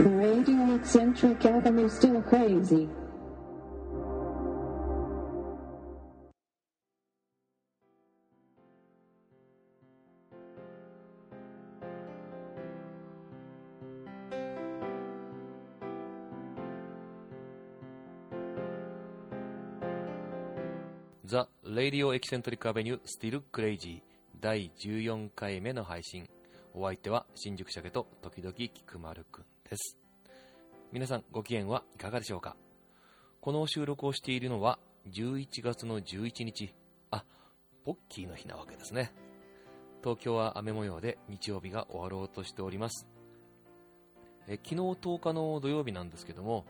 Radio eccentric Avenue still crazy. ザ・レディオ・エキセントリック・アベニュー・スティル・クレイジー。第14回目の配信。お相手は新宿鮭と時々菊丸くん。です。皆さんご機嫌はいかがでしょうか？この収録をしているのは11月の11日あポッキーの日なわけですね。東京は雨模様で日曜日が終わろうとしております。え昨日10日の土曜日なんですけども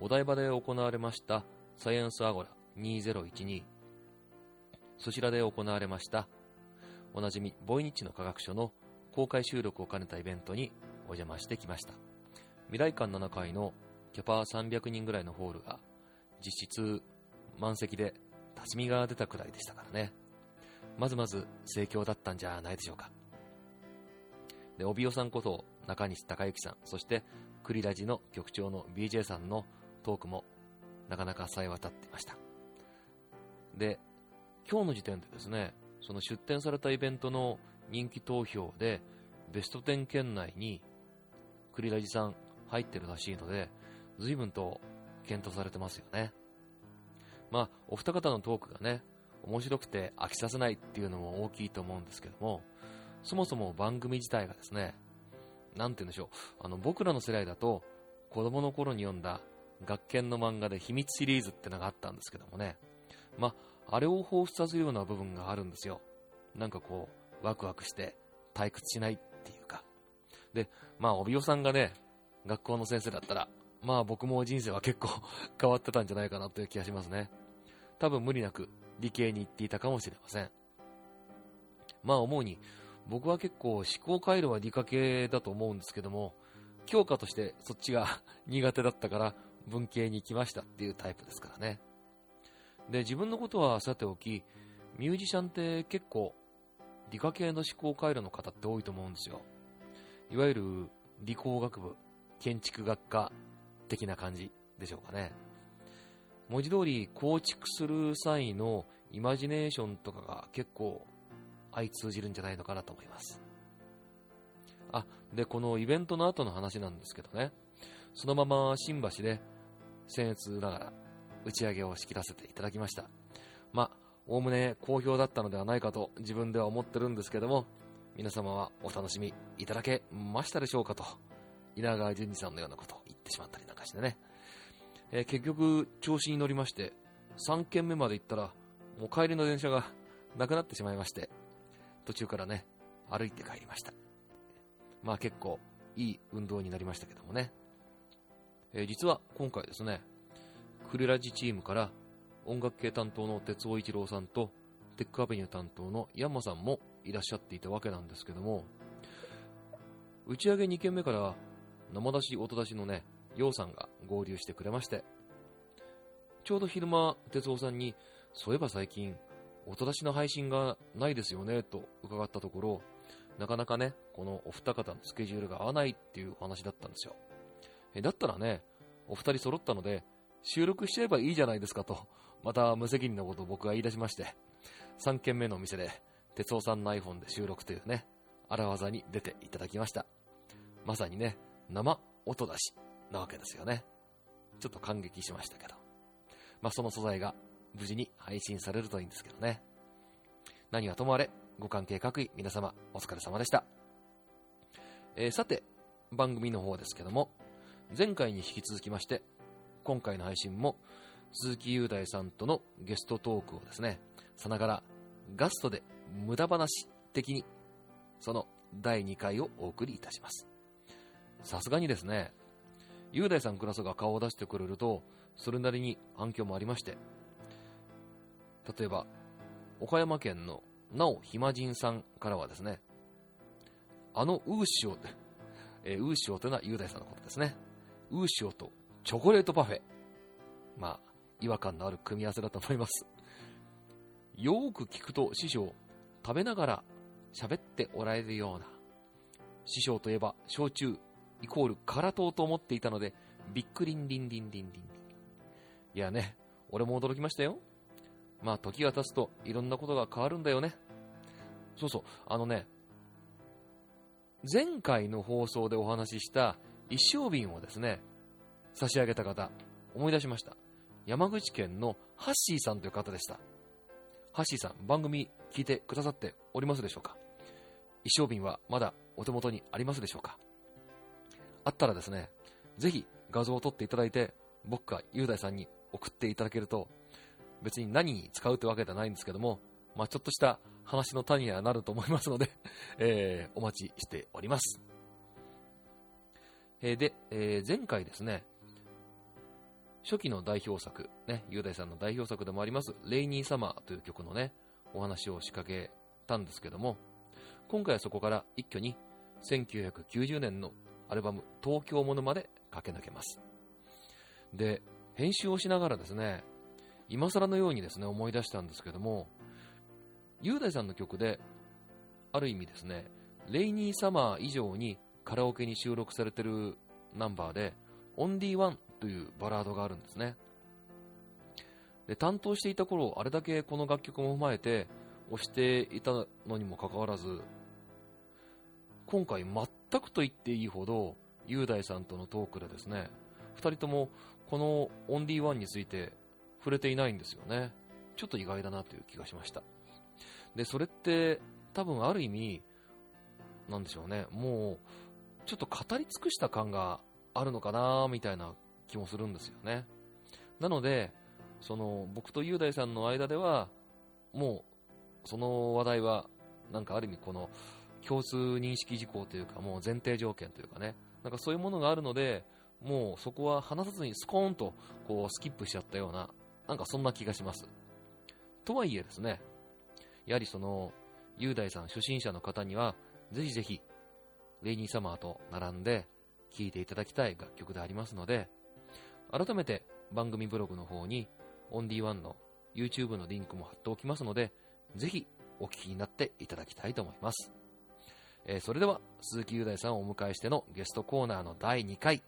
お台場で行われましたサイエンスアゴラ2012そちらで行われましたおなじみボイニッチの科学書の公開収録を兼ねたイベントにお邪魔してきました。未来館7階のキャパ300人ぐらいのホールが実質満席で立ち見が出たくらいでしたからね。まずまず盛況だったんじゃないでしょうか。で帯尾さんこと中西孝之さんそしてクリラジの局長の BJ さんのトークもなかなかさえ渡っていました。で今日の時点でですね、その出展されたイベントの人気投票で、ベスト10圏内に、クリラジさん入ってるらしいので、随分と検討されてますよね。まあ、お二方のトークがね、面白くて飽きさせないっていうのも大きいと思うんですけども、そもそも番組自体がですね、なんて言うんでしょう、あの、僕らの世代だと、子供の頃に読んだ学研の漫画で秘密シリーズってのがあったんですけどもね、まあ、あれを彷彿させるような部分があるんですよ。なんかこう、ワクワクして退屈しないっていうか。で、まあ、帯尾さんがね、学校の先生だったら、まあ僕も人生は結構 変わってたんじゃないかなという気がしますね。多分無理なく理系に行っていたかもしれません。まあ思うに、僕は結構思考回路は理科系だと思うんですけども、教科としてそっちが 苦手だったから文系に行きましたっていうタイプですからね。で、自分のことはさておき、ミュージシャンって結構、理科系の思考回路の方って多いと思うんですよ。いわゆる理工学部、建築学科的な感じでしょうかね。文字通り構築する際のイマジネーションとかが結構相通じるんじゃないのかなと思います。あ、で、このイベントの後の話なんですけどね、そのまま新橋で僭越ながら打ち上げを仕切らせていただきました。まあ、おおむね好評だったのではないかと自分では思ってるんですけども、皆様はお楽しみいただけましたでしょうかと、稲川淳二さんのようなことを言ってしまったりなんかしてね。えー、結局、調子に乗りまして、3軒目まで行ったら、もう帰りの電車がなくなってしまいまして、途中からね、歩いて帰りました。まあ結構いい運動になりましたけどもね。えー、実は今回ですね、クリラジチームから音楽系担当の哲夫一郎さんとテックアベニュー担当のヤンマさんもいらっしゃっていたわけなんですけども打ち上げ2件目から生出し音出しのねヨウさんが合流してくれまして。ちょうど昼間哲夫さんにそういえば最近音出しの配信がないですよねと伺ったところなかなかねこのお二方のスケジュールが合わないっていうお話だったんですよ。えだったらねお二人揃ったので収録しちゃえばいいじゃないですかと、また無責任なことを僕が言い出しまして、3軒目のお店で、哲夫さんの iPhone で収録というね、荒技に出ていただきました。まさにね、生音出しなわけですよね。ちょっと感激しましたけど。まあ、その素材が無事に配信されるといいんですけどね。何はともあれ、ご関係各位皆様お疲れ様でした。えー、さて、番組の方ですけども、前回に引き続きまして、今回の配信も鈴木雄大さんとのゲストトークをですね、さながらガストで無駄話的にその第2回をお送りいたします。さすがにですね、雄大さんクラスが顔を出してくれると、それなりに反響もありまして、例えば、岡山県のなおひまじんさんからはですね、あのウーシオ、えー、ウーシオというのは雄大さんのことですね。ウーシオとチョコレートパフェ。まあ、違和感のある組み合わせだと思います。よーく聞くと師匠、食べながら喋っておられるような。師匠といえば、焼酎、イコール空党と思っていたので、びっくりんりんりんりんりん。いやね、俺も驚きましたよ。まあ時が経つといろんなことが変わるんだよね。そうそう、あのね、前回の放送でお話しした一升瓶をですね、差し上げた方、思い出しました。山口県のハッシーさんという方でした。ハッシーさん、番組聞いてくださっておりますでしょうか？一升瓶はまだお手元にありますでしょうか？あったらですね、ぜひ画像を撮っていただいて、僕が雄大さんに送っていただけると、別に何に使うってわけではないんですけども、まあ、ちょっとした話の種にはなると思いますので、えー、お待ちしております。えーで、えー前回ですね、初期の代表作、ね、雄大さんの代表作でもあります、レイニーサマーという曲のね、お話を仕掛けたんですけども、今回はそこから一挙に1990年のアルバム東京ものまで駆け抜けます。で、編集をしながらですね、今更のようにですね、思い出したんですけども、雄大さんの曲で、ある意味ですね、レイニーサマー以上にカラオケに収録されてるナンバーで、オンリーワンというバラードがあるんですね。で、担当していた頃、あれだけこの楽曲も踏まえて押していたのにもかかわらず、今回全くと言っていいほど、雄大さんとのトークでですね、二人ともこのオンリーワンについて触れていないんですよね。ちょっと意外だなという気がしました。で、それって多分ある意味、なんでしょうね、もうちょっと語り尽くした感があるのかなみたいな気もするんですよね。なので、その僕と雄大さんの間では、もうその話題は、なんかある意味この共通認識事項というか、もう前提条件というかね、なんかそういうものがあるので、もうそこは話さずにスコーンとこうスキップしちゃったような、なんかそんな気がします。とはいえですね、やはりその、雄大さん初心者の方には、ぜひぜひ、レイニーサマーと並んで聴いていただきたい楽曲でありますので、改めて番組ブログの方に、オンリーワンの YouTube のリンクも貼っておきますので、ぜひお聞きになっていただきたいと思います。えーそれでは、鈴木雄大さんをお迎えしてのゲストコーナーの第2回、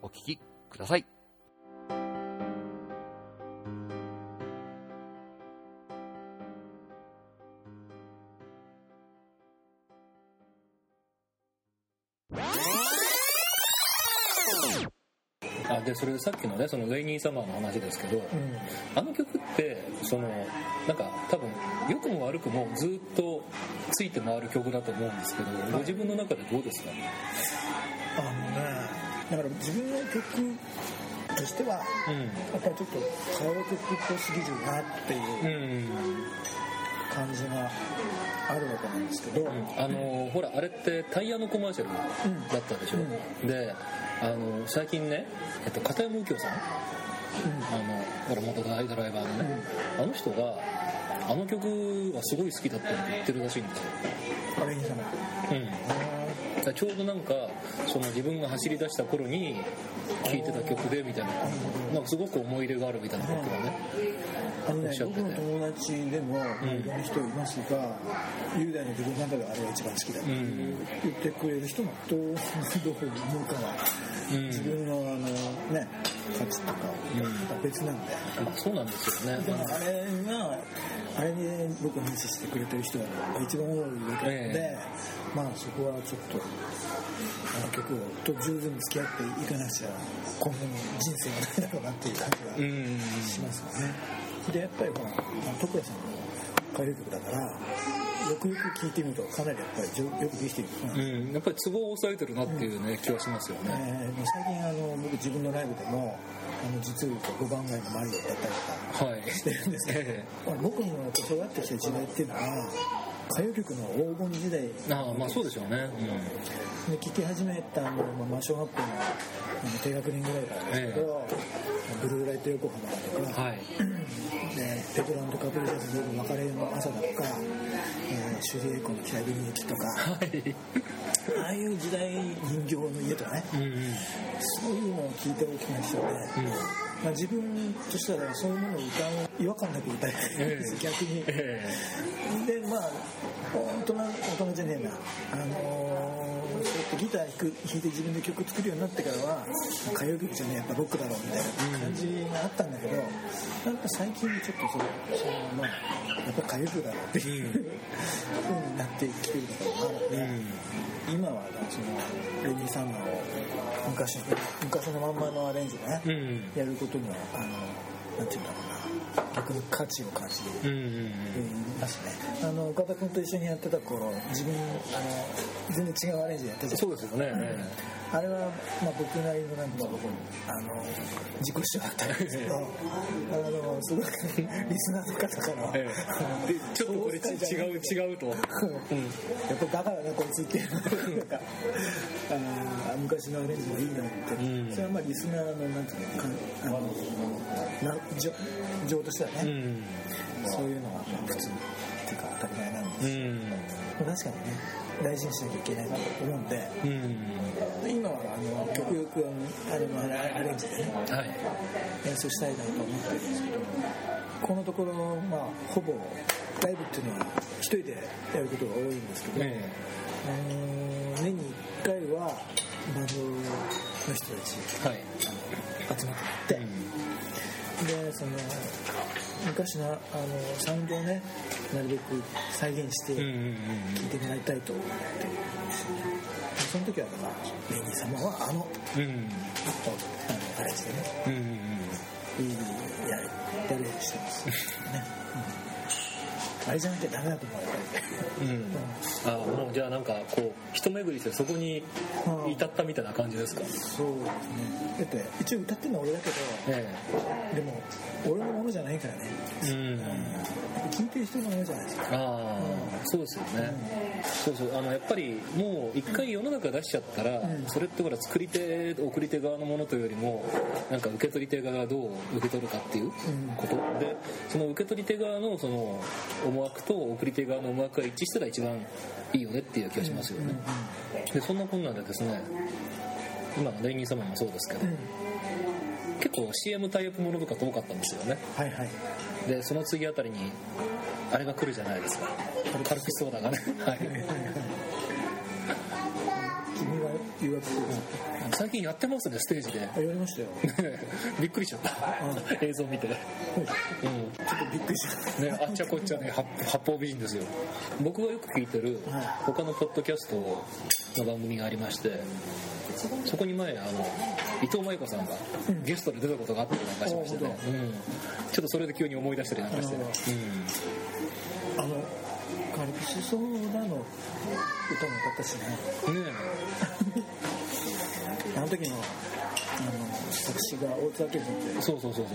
お聴きください。でそれでさっきのねそのレイニーサマーの話ですけど、あの曲ってそのなんか多分良くも悪くもずっとついて回る曲だと思うんですけど、ご自分の中でどうですか？あのねだから自分の曲としてはやっぱりちょっと歌謡曲っぽすぎるなっていううん、感じがあるわけなんですけど、あのほらあれってタイヤのコマーシャルだったでしょ、であの最近ね、えっと、片山右京さん。あのほら元大ドライバーのね、あの人があの曲はすごい好きだったって言ってるらしいんですよ。あれにさうんちょうどなんかその自分が走り出した頃に聴いてた曲でみたいななんかすごく思い入れがあるみたいなことがね。あのね僕の友達でもいろんな人いますが、雄大の自分の中ではあれが一番好きだってうん。言ってくれる人もどうどう思うかはうん。自分のあのね価値とかまた別なんで。まあそうなんですよねあれがあれに僕を無視してくれてる人が一番多いわけなので、えまあそこはちょっとあの曲と十分に付き合っていかなきゃ今後の人生がないだろうなっていう感じがうんしますよね。でやっぱりほら徳谷さんの歌謡曲だからよくよく聴いてみるとかなりやっぱりよくできてるうん、やっぱりツボを押さえてるなっていうね、気はしますよね。えー最近あの僕自分のライブでもあの実を言うと5番街のマリオだったりとかはい。してるんですけどえまあ僕の育ってきた時代っていうのは歌謡曲の黄金時代えああ、まあそうでしょうね。で聴き始めたのも、まあ、小学校の低学年ぐらいからですけど、ブルーライト横浜だとか、うん。はい。でペトランド・カプリシャスの別れの朝だとか、えー、シュリエイコの北国駅とかはい。ああいう時代人形の家とかねうんうん。そういうのを聞いて大きくなってきたので、まあ、自分としてはそういうものを歌う違和感なく歌いたいんです、逆に。えでまあ大人大人じゃねえなあのーギター弾く弾いて自分で曲作るようになってからは歌謡曲じゃねやっぱロックだろうみたいな感じがあったんだけど、なんか最近ちょっとそれそれまあやっぱ歌謡曲だろうっていうふうになってきてるところがあるので、今はそのレニー・サンマーを昔昔のまんまのアレンジでね、うんやることにはあのなんていうんだろうな逆に価値を感じている。うんうんうん。ますね。あの岡田君と一緒にやってた頃自分あの全然違うアレンジでやってた。じゃんそうですよね、あれは、まあ、僕なりのなんかあの自己主張だったんですけどあのすごくリスナーの方から、ええ。でちょっとこれち違う違うと、やっぱだからねこいつっていうあー昔のアレンジがいいなって、うん。それはまあリスナーのなんていうのかあのな情情としてはね、うん。そういうのがまあ普通っていうか当たり前なんです、うん。確かにね大事にしなきゃいけないなと思うんで。うん。今はあの極力あのあれのアレンジでねはい。演奏したいなと思ってるんですけどこのところまあほぼライブっていうのは一人でやることが多いんですけど、えあの年に1回はバンドの人たちえはい。集まってもらって、でその昔のあのサウンドをねなるべく再現してうんうんうん聴いてもらいたいと思って。るんですよねその時はだからレニー様はあのうん。あのアレンジでね。うんうんいいややしてます、ねうん、あれじゃなきゃダメだと思うやっぱりうんあもうじゃあなんかこう一巡りしてそこに至ったみたいな感じですか？そうですね。だって一応歌ってるのは俺だけどえでも俺のものじゃないからね。えうん。聴いてる人のものじゃないですか。ああそうですよね。そうそうあのやっぱりもう一回世の中出しちゃったら、それってほら作り手送り手側のものというよりもなんか受け取り手側がどう受け取るかっていうこと、でその受け取り手側のその思惑と送り手側の思惑が一致したら一番いいよねっていう気がしますよね、でそんなこんなんでですね今のレイニー様もそうですけど、結構 CM タイアップものとかって多かったんですよね。はいはい。でその次あたりにあれが来るじゃないですかカルピスソーダがねはい。君は誘惑最近やってますねステージで。あやりましたよ。びっくりしちゃった。映像見て。うん。ちょっとびっくりした。ね、あっちゃこっちゃね八八方美人ですよ。僕がよく聞いてるはい。他のポッドキャストの番組がありましてそこに前あの伊藤舞子さんがゲストで出たことがあったりなんかしましてね、あうん、ちょっとそれで急に思い出したりなんかしてね、あのカルピスソーダの歌も歌ったしね。うん、ね あの時のあの作詞が大津明さんってえそうそうそうそ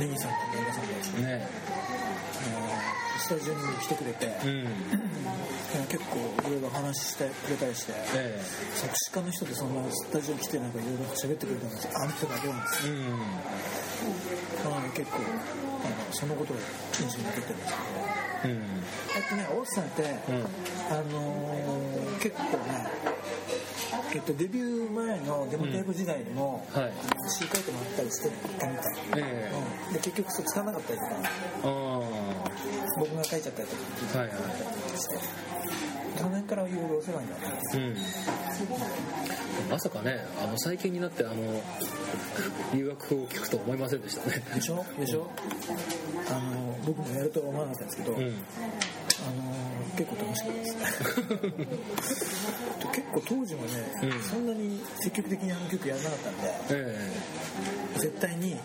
ネギさんとメガさんがですね。うねスタジオに来てくれて、えうん。結構いろいろ話してくれたりして。え作詞家の人でそんなスタジオ来てなんかいろいろ喋ってくれたんですあの人だけなんですうんなので結構あのそのことが印象に残ってるん。ですけどうん。あとね大津さん。って、うん。あのー結構ねえっと、デビュー前のデモテープ時代にも、はい詩書いてもらったりしてたみたい、ええうん、で結局そう使わなかったりとか僕が書いちゃったりとかはいはい。してその辺からいろいろお世話になってうん。まさかねあの最近になってあの留学を聞くと思いませんでしたね。でしょ？でしょ？あの僕もやるとは思わなかったんですけど、うん結構楽しかったです。結構当時もね、うん。そんなに積極的にあの曲やらなかったんでえ絶対に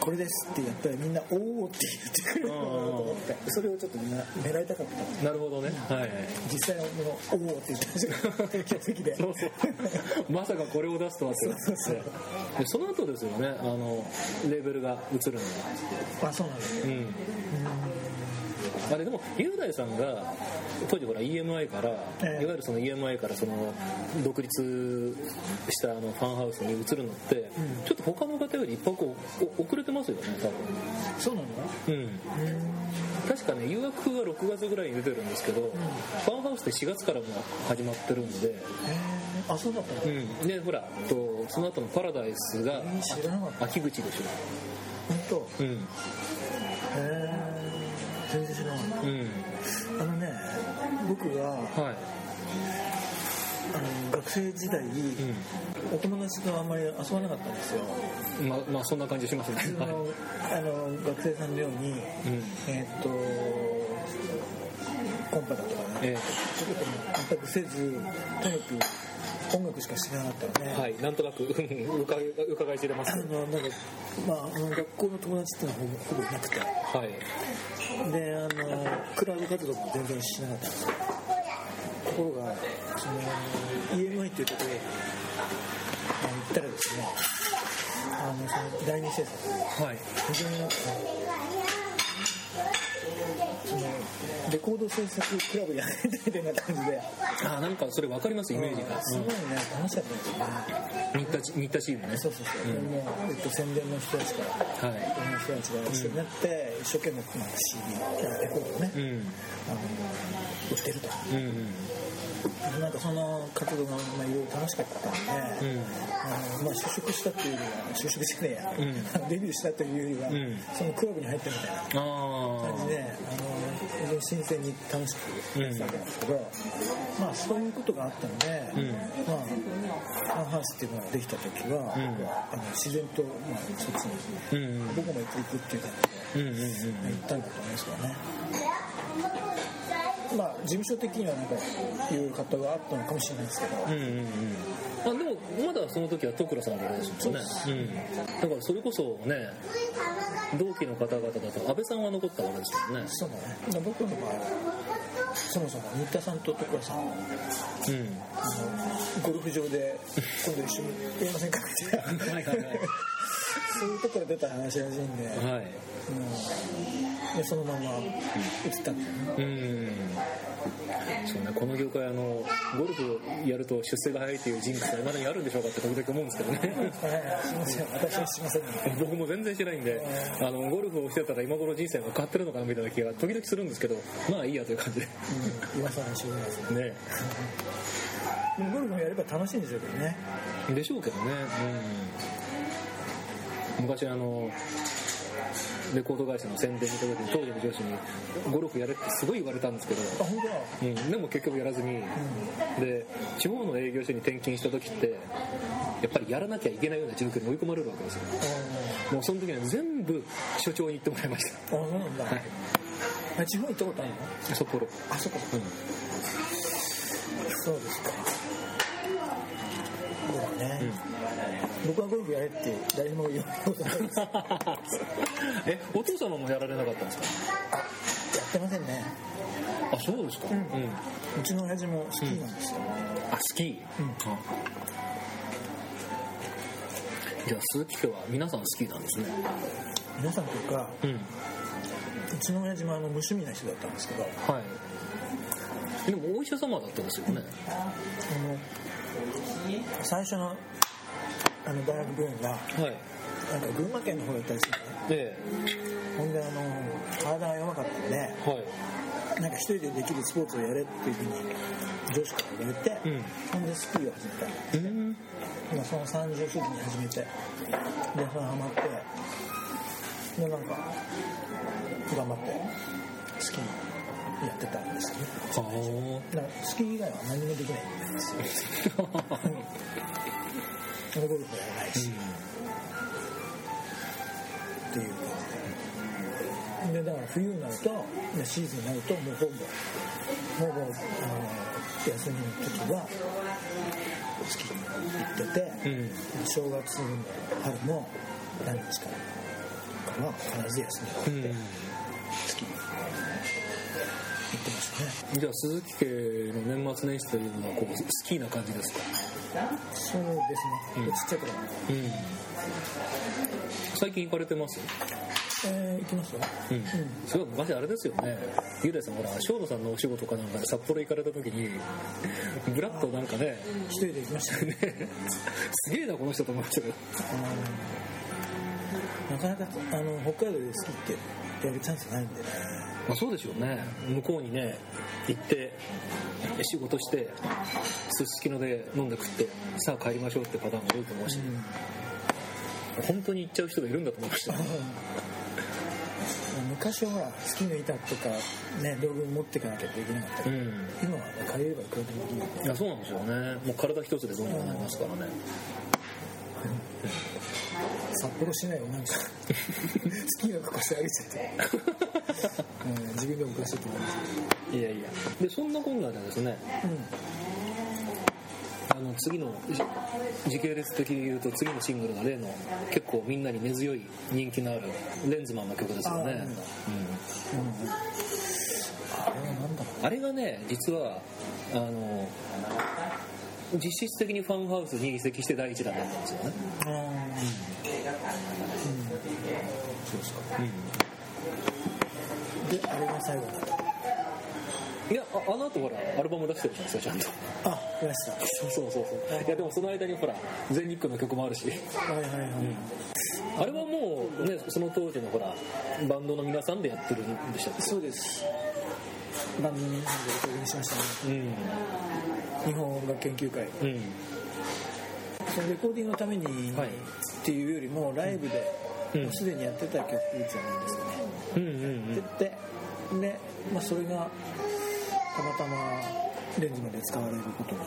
これですってやったらみんな「おお」って言ってくれるのかなと思ってそれをちょっとみんな狙いたかった。なるほどね。はい実際はもう「おお」って言ってましたよ客席で そうそう。まさかこれを出すとはって。そうそうそう。でその後ですよねあのレーベルが映るのがあそうなんですうんあれでも雄大さんが当時ほら EMI から、ええ。いわゆるその EMI からその独立したあのファンハウスに移るのって、ちょっと他の方より一泊お遅れてますよね多そうなの？分うん。確かね誘惑が6月ぐらいに出てるんですけど、ファンハウスって4月からも始まってるんで、あそうだったの、うん、でほらとその後のパラダイスが秋口でし本当？ょうん全然知らなかっうん。たあのね僕がはい。あの学生時代、お友達とあんまり遊ばなかったんですよ。まあまあそんな感じしますね。あのあの学生さんのように、えーっとコンパだとかね、えそういうことも全くせずとにかく音楽しかしてなかったので、はい。なんとなくうん伺い知れます。あのなんかまあ学校の友達っていうのはほぼほぼいなくて。はいであのクラブ活動も全然しなかったんですよところがその EMI っていうところにあの行ったらですねあのその第二制作はい。非常になんかそのレコード制作クラブやりたいみたいな感じで。あなんかそれ分かりますイメージが、すごいね。楽しかったんですよね。うん、新田チームね。そうそうそう、でもう、えっと、宣伝の人たちからはい。いろんな人たちが一緒になって、一生懸命なんか CD やレコードをね、うん。あの売ってると。うんうんなんかその活動がまあいろいろ楽しかったんで、うん。あのまあ、就職したっていうよりは就職じゃねえや、うん。デビューしたというよりは、んそのクラブに入ったみたいなあ感じであの非常に新鮮に楽しくやってたわけなんですけど、まあそういうことがあったので、うん。まあファンハウスっていうのができた時は、ん。あの自然と、まあ、そっちに僕も行くっていう感じで。行ったんだと思いますけどね。まあ事務所的にはなんかいう方があったのかもしれないですけど、うんうんうん。あでもまだその時は戸倉さんの頃ですもんね。うん、だからそれこそね同期の方々だと安倍さんは残ったわけですよね。そうだね。僕の場合はそもそも新田さんと徳倉さん。をうん。あのゴルフ場で今度一緒にやりませんかって。はいはいはいそういうところ出た話らしいんで、はい。でそのまま移ったんですよね。うんそうねこの業界あのゴルフやると出世が早いっていうジンクスがまだにあるんでしょうか？って時々思うんですけどね。はいすいません私はしません、僕も全然してないんであのゴルフをしてたら今頃人生が変わってるのかなみたいな気が時々するんですけどまあいいやという感じで。うん、今更しょうがないですね。ね。でもゴルフもやれば楽しいんでしょうけどね。でしょうけどね、うん、昔あのレコード会社の宣伝に行った時に当時の上司にゴルフやれってすごい言われたんですけど、うん、でも結局やらずに、で地方の営業所に転勤した時ってやっぱりやらなきゃいけないような状況に追い込まれるわけですよ。もうその時には全部所長に言ってもらいましああそうなんだ、はい。あ地方行ったことあるの？た札幌。あそこうん。そうですか。そうだね、僕はゴルフやれって誰にも言わないことないですやえお父様もやられなかったんですか？ってませんね。あそうですか。うん、うちの親父もスキーなんですよ、あスキー、あ。じゃあ鈴木家は皆さん好きなんですね。皆さんというかうん。うちの親父もあの無趣味な人だったんですけどはい。でもお医者様だったんですよね。あの最初のあの大学病院がはい。なんか群馬県の方だったりするね。えほんであの体が弱かったんでえはい。なんか一人でできるスポーツをやれっていうふうに上司から言われて、うん。ほんでスキーを始めた。うん。今その30過ぎに始めてでそれハマってでなんか頑張ってスキーやってたんですけどはだからスキー以外は何もできないんですよ あでゴルフもやらないし、っていう感じ。ででだから冬になるとでシーズンになるともうほぼほぼあの休みの時はスキーに行ってて、うん。正月も春も何日かからは必ず休みがあって、うん。スキーに行ってましたね。じゃあ鈴木家の年末年始というのはこう好きな感じですか？そうですね、うん。ちっちゃい頃。うん最近行かれてます？えー、行きますよ。うん、すごい昔あれですよね。雄大さんほら正野さんのお仕事かなんかで札幌行かれた時にブラッとなんかね一人で行きましたね。ね。すげえなこの人と思いましたけどなかなかあの北海道でスキーってやるチャンスないんでねまあそうでしょうね。向こうにね行って仕事してすすきので飲んで食ってさあ帰りましょうってパターンが多いと思うし、本当に行っちゃう人がいるんだと思いました。あ 昔はほらスの板とかね道具持っていかなきゃいけなかった。けど、うん。今はね通えばいくらでもできる。いやそうなんですよね。もう体一つでどうにかなりますからね札幌市内をなんかスキーの格好して歩いちゃって、うん、自分でもおかしいと思いますいやいや。でそんなこんなでですね。けど、あの次のじ時系列的に言うと次のシングルが例の結構みんなに根強い人気のあるレンズマンの曲ですよね。あれがね実はあの実質的にファンハウスに移籍して第一弾だったんですよね、ううん。そうですか、であれが最後だった。いやああの後ほらアルバム出してるじゃないですかちゃんと。あいました。そうそうそうそう。いやでもその間にほら全日空の曲もあるし。はいはいはい、あれはもうねその当時のほらバンドの皆さんでやってるんでしたっけ？そうです。番組でレコーディングしましたね。うん日本音楽研究会。うん。そのレコーディングのために、はい。っていうよりもライブでうん。もうすでにやってた曲じゃないですよね、うんうんででで、まあ、それがたまたまレンズまで使われることに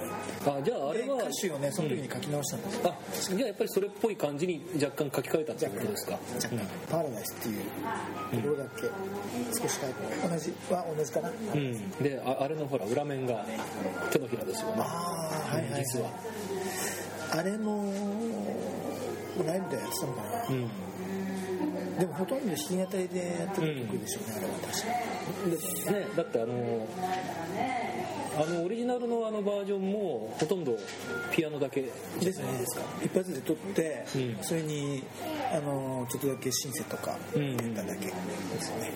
あじゃああれは歌詞をねその時に書き直したんですよ、あじゃあやっぱりそれっぽい感じに若干書き換えたってことですか？若干。パラダイスっていうところだけ少し変えて同じは同じかな、うん、でああれのほら裏面が手のひらですよね。ああはいはい、はい、実は。あれもライブでやってたのかな、うん。でもほとんど弾き語りでやってた曲でしょうね、あれは確か。でね。だってあのあのオリジナルのあのバージョンもほとんどピアノだけですねですか。一発で撮って、うん。それにあのちょっとだけシンセとかうん。入れただけですね、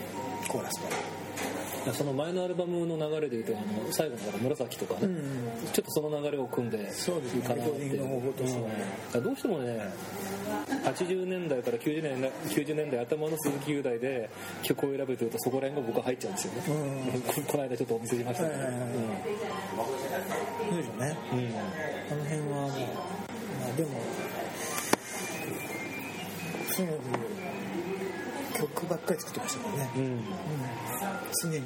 コーラスからその前のアルバムの流れでいうとあの最後の紫とかね、んちょっとその流れを組んでそうですね。いいかなってレコーディングの方法としてはね。うん。どうしてもね80年代から90年代 ,90 年代頭の鈴木雄大で曲を選べというとそこら辺が僕は入っちゃうんですよね、うん。ここの間ちょっとお見せしましたけど、はいはいはい。そうでしょうね。うん。うん。あの辺はもうまあでもとにかく曲ばっかり作ってましたからね、うん。うん常に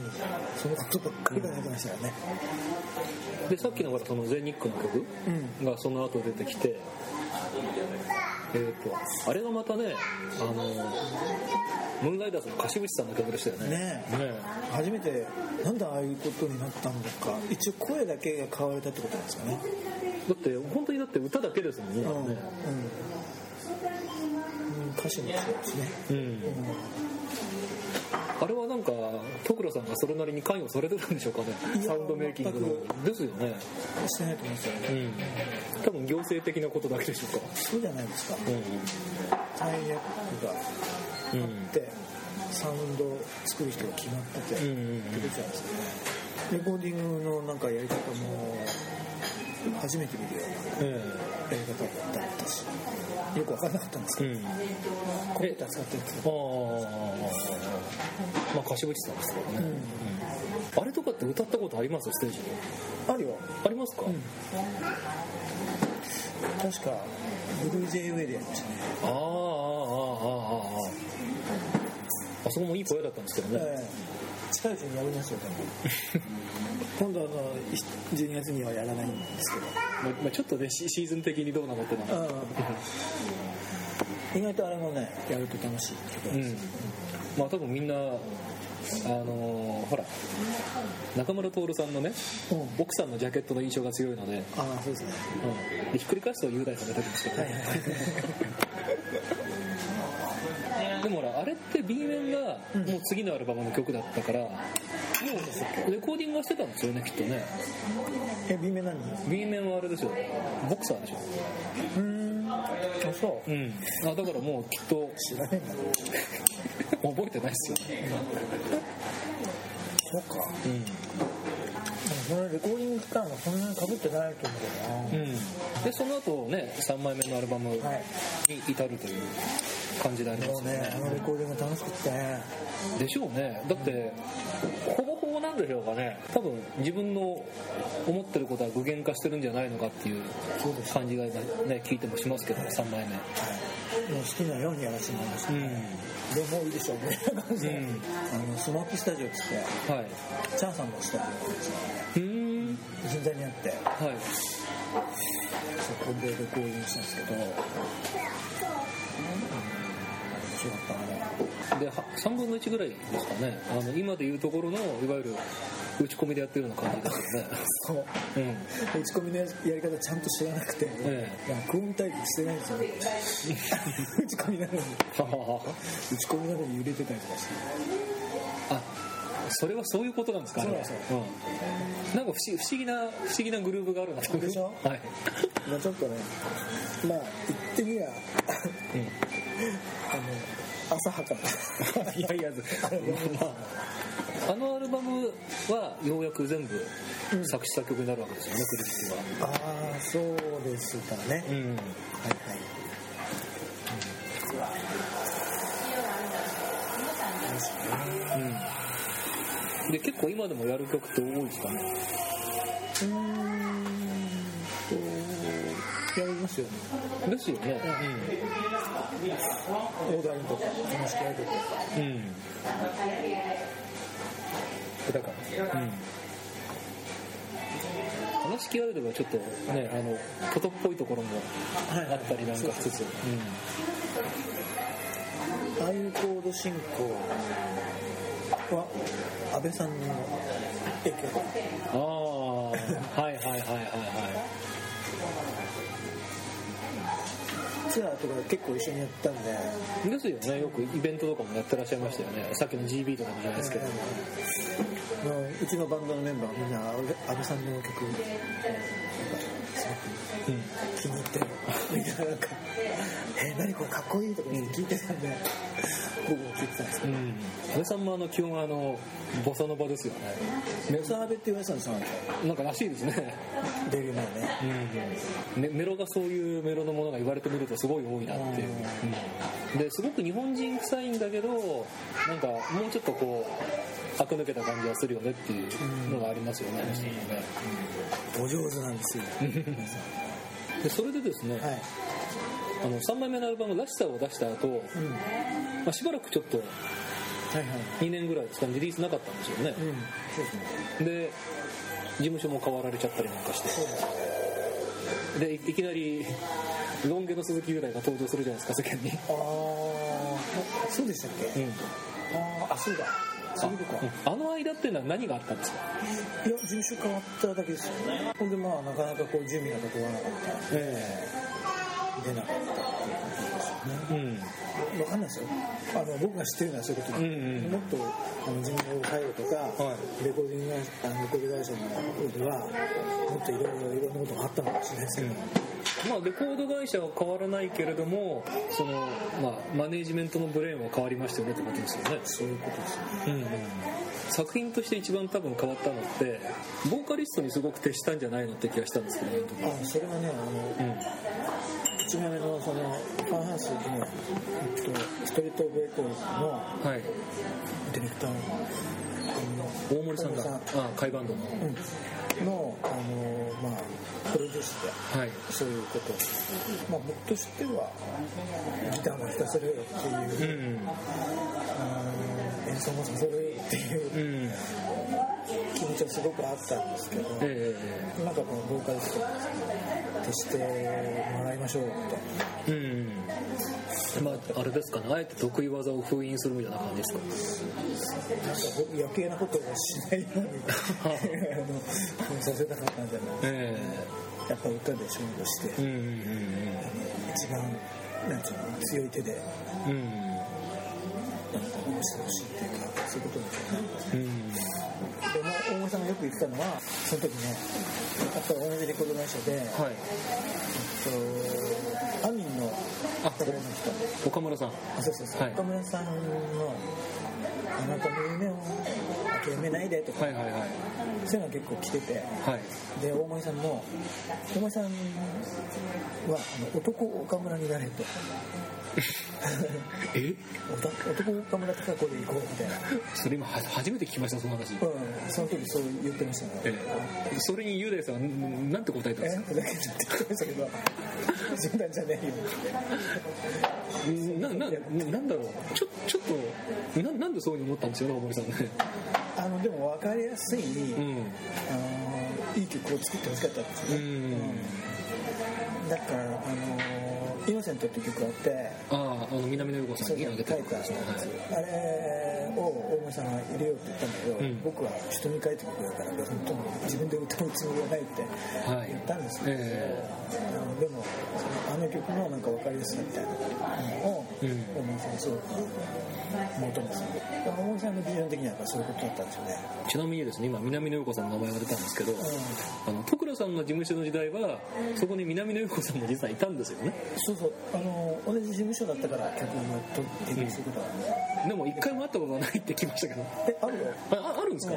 そのことばっかり考えてましたからね。でさっきのほらその全日空の曲うん。がその後出てきてえー、とあれがまたねあのムーンライダーズの柏淵さんの曲でしたよね。ねね初めてなんでああいうことになったんだか。一応声だけが変われたってことなんですかね。だって本当にだって歌だけですもんね。うん、うん。ねうん、歌詞もそうですね、うん。うん。あれはなんか徳良さんがそれなりに関与されてるんでしょうかねサウンドメイキングのですよねしてないと思うんですよね、うん多分行政的なことだけでしょうかそうじゃないですか、うタイアップがんうんってサウンド作る人が決まってて、うんうんうんってことじゃないですかねレコーディングのなんかやり方も初めて見るようなえやり方だったしよく分からなかったんですけど、えうん。コンピューター使ってるんですけあどあまあ柏淵さんですからね、うん。あれとかって歌ったことあります？ステージで。あるよ。ありますか、うん。確かブルージェイウェイでやりましたね、あああああああああそこもいい声だったんですけどね、ええ近いうちにやりますよ多分。今度あの12月にはやらないんですけど。まあまあ、ちょっとねシシーズン的にどうなのってのは意外とあれもねやると楽しい曲うん。まあ多分みんなあのーほら中村徹さんのねうん。奥さんのジャケットの印象が強いので,、ああそうですね。うん、でひっくり返すと雄大さんが出てますけどね、はいはいでもほらあれって B 面がもう次のアルバムの曲だったから、もうレコーディングはしてたんですよねきっとね。え B 面何 B 面はあれですよ。ボクサーでしょ。うーん。あそう。うん。あだからもうきっと知らねえんだ。覚えてないですよ。そうか。うんそのレコーディング期間がそんなにかぶってないと思うけどな、うん、でその後ね3枚目のアルバムにはい。至るという感じでありますよね。ねあのレコーディング楽しくって。ねでしょうね。だってほぼもなんでしょうかね。多分自分の思ってることは具現化してるんじゃないのかっていう感じが今ね聞いてもしますけど3枚目。もう好きなようにやらせてもらいました、うん。でもういいでしょうみたいな感じで、うん。あのスモークスタジオっつってはい。チャーさんのスタジオなんですよねうーん。銀座にあって。はい。そこでレコーディングしたんですけど、うん、面白かったなでは3分の1ぐらいですかね。あの今でいうところのいわゆる打ち込みでやってるような感じですよね。そう。うん。打ち込みのやり方ちゃんと知らなくて、えいやクオン待機してないんですよ。打ち込みなのに。打ち込みなのに揺れてたりとかして。あそれはそういうことなんですか？そううん、なんか不思不思議な不思議なグループがあるなと。でしょ？はい、まあちょっとねまあ言ってみりゃうあの浅はかなん、いやいやあのアルバムはようやく全部うん作詞作曲になるわけですよね、クレジットは。ああそうですかね、はいうんはいうん、で結構今でもやる曲って多いですかね？うーんますよね。ですよね。オーダーインとか話し合いとかうんうんだからうん話しき合えればちょっとねあのことっぽいところもあったりなんかし。つつ、ああいうコード進行は安倍さんの影響。がああはいはいはいはいはいツアーとか結構一緒にやったんで。ですよね。よくイベントとかもやってらっしゃいましたよね。さっきの GB とかもじゃないですけど、あのうちのバンドのメンバーみんな安倍安倍さんの曲なんかすごうんく気に入ってみんななんか「え何これかっこいい」とか聞いてたんで僕も聞いてたんですけどうん、安倍さんもあの基本あのボサノバですよね。メサーベって言われてたんですよなんからしいですね、デビュー前ね。うん、メメロがそういうメロのものが言われてみるとすごい多いなっていう、うん、ですごく日本人臭いんだけどなんかもうちょっとこう垢抜けた感じがするよねっていうのがありますよね、あの人もねお上手なんですよ。でそれでですね、んはい。あの3枚目のアルバム「らしさ」を出した後、うん。まあしばらくちょっとはいはい。2年ぐらいですかねリリースなかったんですよね。うん。ですね。で事務所も変わられちゃったりなんかして。でいいきなりロン毛の鈴木由来が登場するじゃないですか世間に、ああそうでしたっけ？うん、あー。あそうだあの間っていうのは何があったんですか？いや事務所変わっただけですよ。ほんでまあなかなかこう準備が整わなかったえ出なかったっていうことですよね。えうん。わかんないですよ。あの僕が知ってるのはそういうことで、うんうんもっとあの人員を変えるとか、はい。レコーディング会社あのレコーディング会社の方ではもっといろいろいろんなことがあったのかもしれないですけど、まあレコード会社は変わらないけれどもその、まあ、マネージメントのブレーンは変わりましたよねってことですよね。そういうことですよね。うん。うん作品として一番多分変わったのってボーカリストにすごく徹したんじゃないのって気がしたんですけどねあそれはねあのうん。1枚目のそのファンハウスの、えっと、 Street of Echoes のはい。ディレクターの大森さんだ大森ああ海バンドの。うんのあの、まあ、プロデュースではい。そういうこと。まあ僕としてはギターも弾かせるよっていうう、ん。演奏もさせるよっていううんはすごくあったんですけど、えなんかこのボーカリスト消してもらいましょうみたいなえうん。まああれですかね。あえて得意技を封印するみたいな感じですか？なんか僕余計なことをしないようにあのさせたかったんじゃないえやっぱ歌で勝負して、えうんうん一番なんていうの強い手でうんうん。なんかこうしてほしい。っていうかそういうことです。よねうんでまあ大森さんがよく言ってたのはその時ねやっぱり同じレコード会社で、はいえっとアミンのあ方の人岡村さんあそうそうそう、はい。岡村さんの「あなたの夢を諦めないで」とか、はいはいはい。そういうのが結構来てて。はい。で大森さんも大森さんはあの男岡村になれとえ？男岡村孝子で行こうみたいな。それ今は初めて聞きましたその話、うんその時そう言ってましたね。ええ。それに雄大さんはんなんて答えたんえですか？ふざけんなって言ってましたけど。冗談じゃねえよ。なななんだろう。ちょちょっとななんでそう思ったんですよね大森さん。ねあのでも分かりやすい、うん。あのいい曲を作ってほしかったんですうよね、ん。だからあの「イノセント」っていう曲があってあああの南野陽子さんにあげたあれを大森さんが入れようって言ったんだけど、うん。僕は人に書いた曲だから本当に自分で歌うつもりはないってはい。言ったんですけど、え。あのでもあの曲のなんか分かりやすさみたいなのをうん。大森さんにすごく求めてた大森さんのビジョン的にはそういうことだったんですよね。ちなみにですね今南野陽子さんの名前が出たんですけど、あの徳良さんの事務所の時代はそこに南野陽子さんも実はいたんですよね。そうそうあの同じ事務所だったから曲をとデビューすることは、でも一回も会ったことがないって聞きましたけど。えあるよあああるんですか、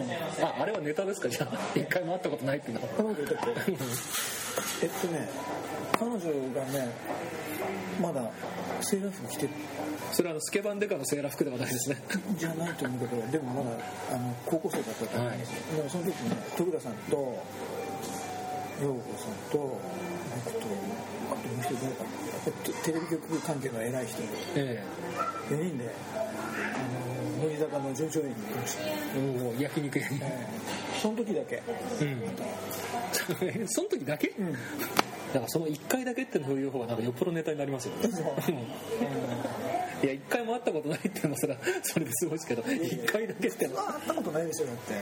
ああれはネタですか？じゃあ一回も会ったことないっていうのは。彼女だってえっとね彼女がねまだセーラー服着てそれはあのスケバンデカのセーラー服ではないですね。じゃないと思うけどでもまだあの高校生だったと思うんですよ、でもその時にね徳田さんと陽子さんと僕とあともう一人誰か。なテテレビ局関係の偉い人え4人であの乃木坂の上場園に行きました、えもう焼肉屋に。えーその時だけ。うん。その時だけ、うん。だからその1回だけっていう方がなんかよっぽどネタになりますよね。いや1回も会ったことないっていうのはそれはそれですごいですけど1回だけってのは。あ会ったことないでしょだって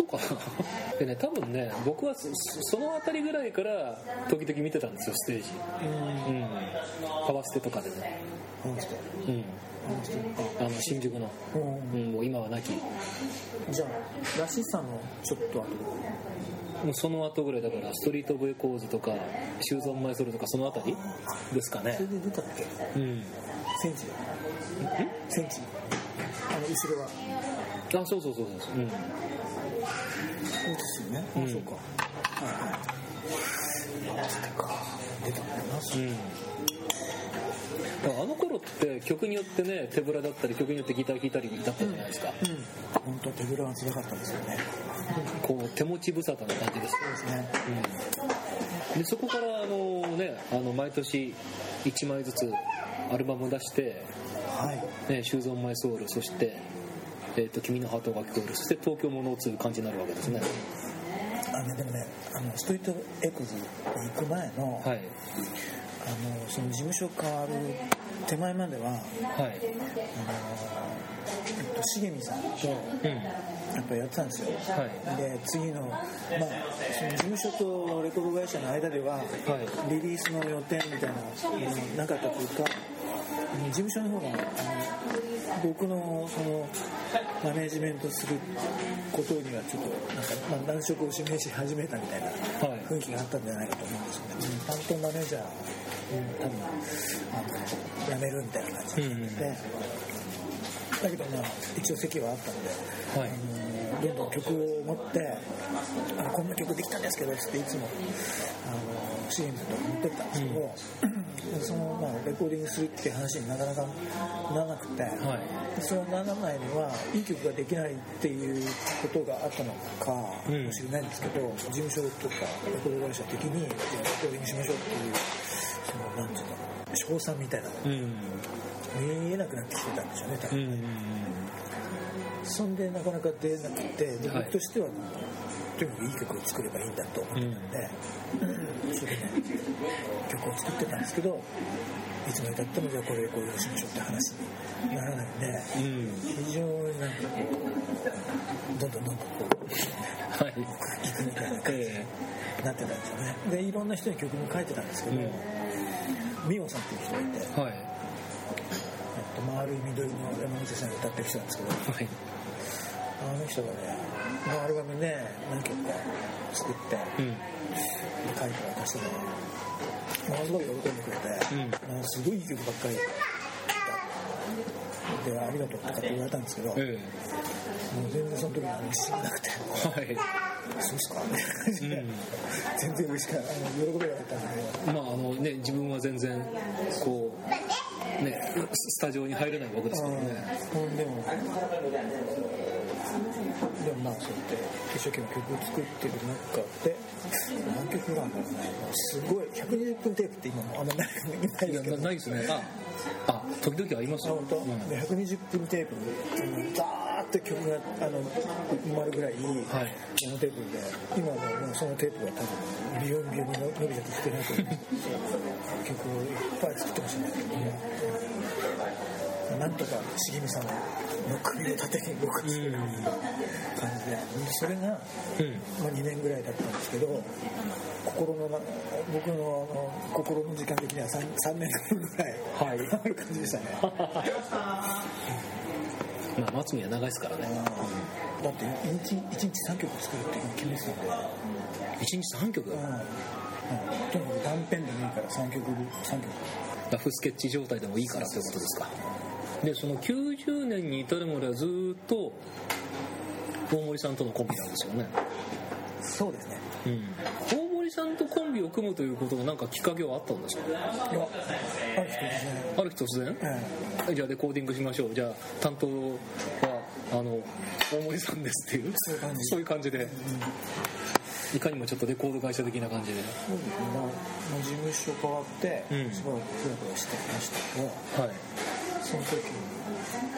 そうかな。でね多分ね僕はそその辺りぐらいから時々見てたんですよステージ。うん。パワステとかでね。うん。あの新宿の、うん。うん、もう今はなき。じゃあらしさのちょっと後。もうその後ぐらいだから Street of Echoes とかShoes on My Soul とかその辺り？ですかね。それで出たっけ？うん。センチ。センチ。あの後ろは。あそうそうそうそう。うんそうですよね、うん。あそうか。はい。はい出たん。だよなうんあの頃って曲によってね手ぶらだったり曲によってギター弾いたりだったじゃないですか、うん。本当手ぶらは辛かったですよね。こう手持ち無沙汰な感じですそうですね。うん。でそこからあのねあの毎年1枚ずつアルバムを出してはい。ね、シューズ・オン・マイ・ソウルそして、えーと「君のハートが聞こえる」そして「東京もの」という感じになるわけですね。あのでもねあのストリートエクズに行く前の,、はい。あのその事務所変わる手前まではあの、はいえっと、重見さんとうん。やっぱやってたんですよ。はい。で次のまあその事務所とレコード会社の間では、はい。リリースの予定みたいなのなかったというかあの事務所の方があの僕のそのマネージメントすることにはちょっとなんか、まあ、難色を示し始めたみたいなはい。雰囲気があったんじゃないかと思うんですよね、担当マネージャー、うん、多分あの辞めるみたいな感じ。になって、だけどまあ一応席はあったので、はい。あのどんどん曲を持ってあのこんな曲できたんですけどつっていつもあの CM と持ってったんですけど、その、まあ、レコーディングするっていう話になかなかならなくて、はい。それならないのはいい曲ができないっていうことがあったのかもしれないんですけど、事務所とかレコード会社的にじゃあレコーディングしましょうっていうそのなんていうの賞賛みたいなのがうん。見えなくなってきてたんでしょうね多分。うんそんでなかなか出なくて僕としてはとにかくいい曲を作ればいいんだと思ってたんで、それで曲を作ってたんですけどいつまでたってもじゃあこれこういうしましょうって話にならないんでうん非常になんかこうどんどんどんどんこうはいくみたいな感じになってたんですよね。でいろんな人に曲も書いてたんですけど、うん。さんっていう人がいて、はいえっと、丸い緑の山口さんが歌ってる人なんですけどはいあの人がね、アルバムね、何曲か作って、うん。書いて渡してね、ものすごい喜んでくれて、うん。もうすごいいい曲ばっかりで、ありがとうとかって言われたんですけど、もうえ全然その時は自信なくて、えはい。そうっすか？みたいな感じで、全然嬉しかったあの喜べなかったんだけどまああのね自分は全然こうねスタジオに入れないわけですからね。うん、でもでもまあそうやって一生懸命曲を作ってる中で何曲があるんだろうね。すごい。120分テープって今もあんまないないなないですね。ああ時々ありますよ。あ本当、うん。で120分テープにザーって曲があの埋まるぐらい、はい。そのテープで今はもうそのテープが多分ビヨンビヨンに伸びてきてないと思う曲をいっぱい作ってほしいんだけどね、なんとか茂美さんの首を縦に動かすような感じででそれが、うん。まあ、2年ぐらいだったんですけど心のな僕の心の時間的には 3, 3年ぐらい、はい。ある感じでしたね。まあ松見は長いですからね。だって1日 ,1 日3曲作るっていうのを決めてたんで、うん1日3曲？うん、とにかく断片でもいいから3曲3曲。ラフスケッチ状態でもいいからということですかでその90年に至るまではずーっと大森さんとのコンビなんですよね。そうですね。うん。大森さんとコンビを組むということがなんかきっかけはあったんですか？いやある日突然？えじゃあレコーディングしましょう。じゃあ担当はあの大森さんですっていう。そういう感じ。そういう感じで、いかにもちょっとレコード会社的な感じで。そうですね。まあまあ事務所変わってうん。しばらくふらふらしてましたけど、はいその時に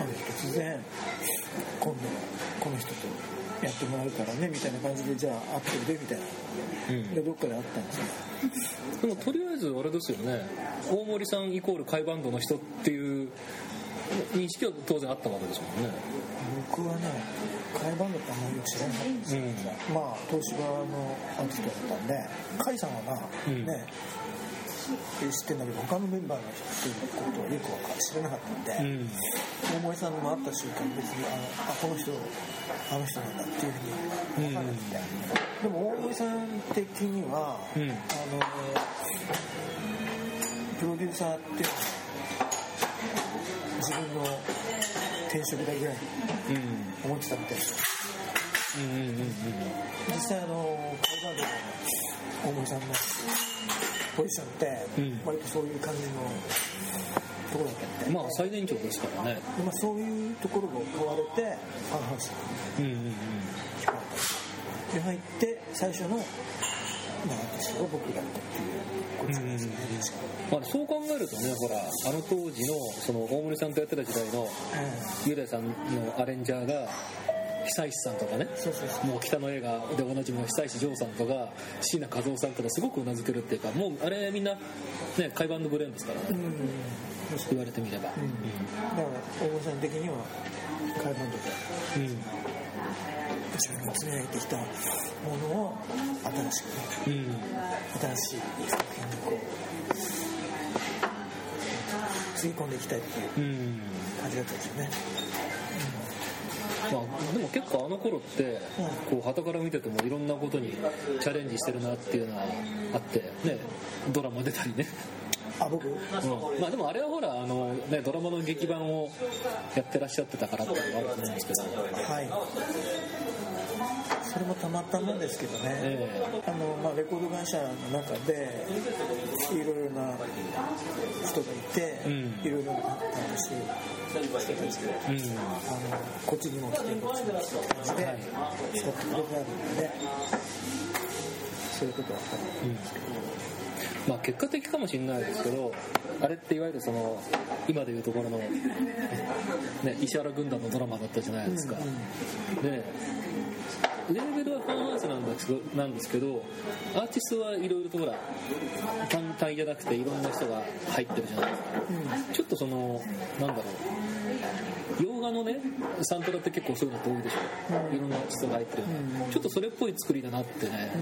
ある日突然今度この人とやってもらうからねみたいな感じでじゃあ会ってるでみたいな。うん。でどっかで会ったんですよでもとりあえずあれですよね。大森さんイコール甲斐バンドの人っていう認識は当然あったわけですもんね。僕はね甲斐バンドってあんまりよく知らなかったんですよ、うん。まあ東芝のアーティストだったんで甲斐さんはまあうん。ね、知ってんだけど他のメンバーの人っていうことをよくわか知らなかったんで、うん大森さんも会った瞬間別にあのあこの人あの人なんだっていうふうに分からなくて、でも大森さん的には、うんあのプロデューサーって自分の転職だぐらいに思ってたみたいですうん実際あのカイバードの大森さんのポジションってうん。割とそういう感じのところだったまあ最年長ですからね。でまあ、そういうところを買われてファンハウスにうんうんうん。引っ張ったで入って最初の、まあ、アーティストが僕だったっていうことですよね、確かまあ、そう考えるとねほらあの当時のその大森さんとやってた時代の雄大さんのアレンジャーが久石さんとかね。もう北の映画でおなじみの久石譲さんとか椎名和夫さんとかすごくうなずけるっていうかもうあれみんなね海バンドブレーンですからねうん。言われてみれば。うん。だから大森さん的にはカイバンドでうん。うん自分が積み上げてきたものを新しくねうん。新しい作品にこうつぎ込んでいきたいっていううん。感じだったんですよね。まあ、でも結構あの頃ってこう傍から見ててもいろんなことにチャレンジしてるなっていうのはあってねドラマ出たりね。あ僕？うん。まあでもあれはほらあの、ね、ドラマの劇版をやってらっしゃってたからっていうのがあると思うんですけど、はい。それもたまたまですけどね、えあのまあ、レコード会社の中でいろいろな人がいて、うん。いろいろな話してたんですけど、えうんあのこっちにも来てこっちにも来て感じではい。使ってくれてあるので。そういうことはあったんですけど、まあ結果的かもしれないですけどあれっていわゆるその今でいうところの、ね、石原軍団のドラマだったじゃないですか、でレーベルはファンハウスなんですけどなんですけどアーティストはいろいろとほら単体じゃなくていろんな人が入ってるじゃないですか。ちょっとそのなんだろう。洋画のねサントラって結構そういうのって多いでしょ、いろんなアーティストが入ってるような、ちょっとそれっぽい作りだなってね、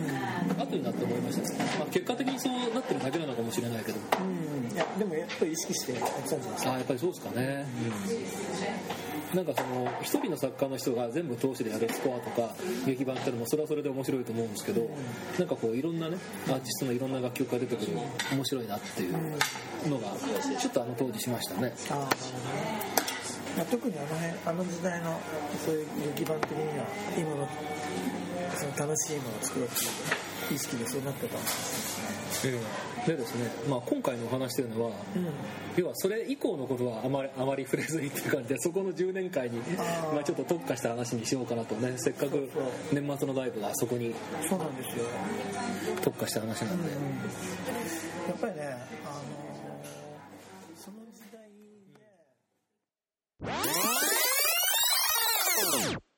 後になって思いました。ね、まあ、結果的にそうなってるだけなのかもしれないけど。うん。いやでもやっぱり意識してやってたんじゃないですか。あやっぱりそうですかね、なんかその一人の作家の人が全部通しでやるスコアとか劇版ってのもそれはそれで面白いと思うんですけど、なんかこういろんなねアーティストのいろんな楽曲が出てくる面白いなっていうのがちょっとあの当時しましたね。まあ、特にあの辺あの時代のそういう劇版的には今のその楽しいのを作ろうって。いう意識でそうなってた。んですええ。でですね、まあ、今回のお話というのは、要はそれ以降のことはあまりあまり触れずにっていう感じでそこの10年間にまあ、ちょっと特化した話にしようかなとねせっかく年末のライブがそこにそうなんですよ、特化した話なんで、やっぱりね、あのその時代では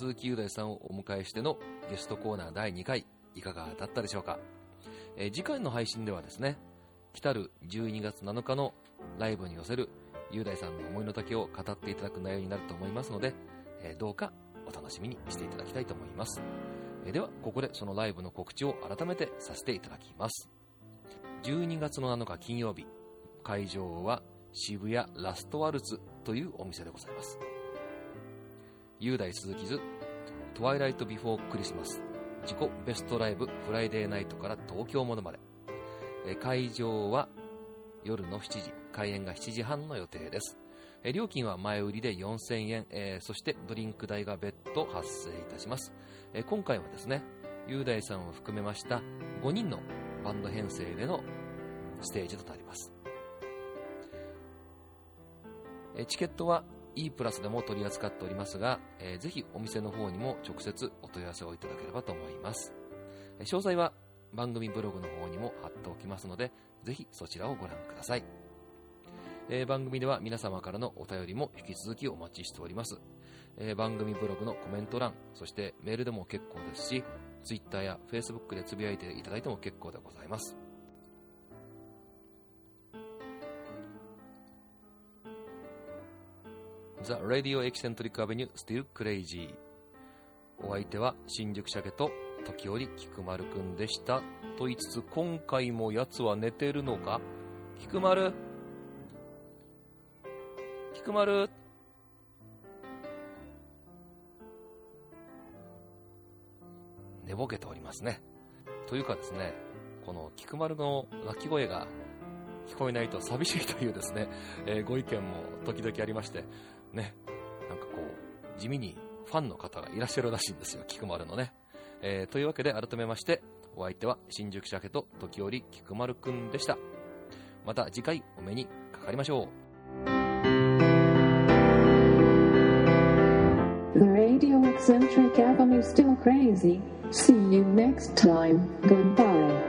鈴木雄大さんをお迎えしてのゲストコーナー第2回、いかがだったでしょうか？えー次回の配信ではですね、来たる12月7日のライブに寄せる雄大さんの思いの丈を語っていただく内容になると思いますので、えーどうかお楽しみにしていただきたいと思います。えーでは、ここでそのライブの告知を改めてさせていただきます。12月の7日金曜日、会場は渋谷ラストワルツというお店でございます。雄大鈴木図トワイライトビフォークリスマス自己ベストライブフライデーナイトから東京ものまで。え会場は夜の7時開演が7時半の予定です。え料金は前売りで4000円、えそしてドリンク代が別途発生いたします。え今回はですね雄大さんを含めました5人のバンド編成でのステージとなります。チケットは E プラスでも取り扱っておりますが、えーぜひお店の方にも直接お問い合わせをいただければと思います。詳細は番組ブログの方にも貼っておきますので、ぜひそちらをご覧ください。えー番組では皆様からのお便りも引き続きお待ちしております。えー番組ブログのコメント欄、そしてメールでも結構ですし、Twitter や Facebook でつぶやいていただいても結構でございます。The Radio Eccentric Avenue Still Crazy。お相手は新宿鮭と時折菊丸くんでした。と言いつつ、今回も奴は寝てるのか？菊丸菊丸寝ぼけておりますね。というかですね、この菊丸の鳴き声が聞こえないと寂しいというですね、えーご意見も時々ありまして、ね、なんかこう、地味にファンの方がいらっしゃるらしいんですよ、菊丸のね。えーというわけで改めまして、お相手は新宿鮭と時折菊丸くんでした。また次回お目にかかりましょう。The radio eccentric avenue still crazy. See you next time. Goodbye.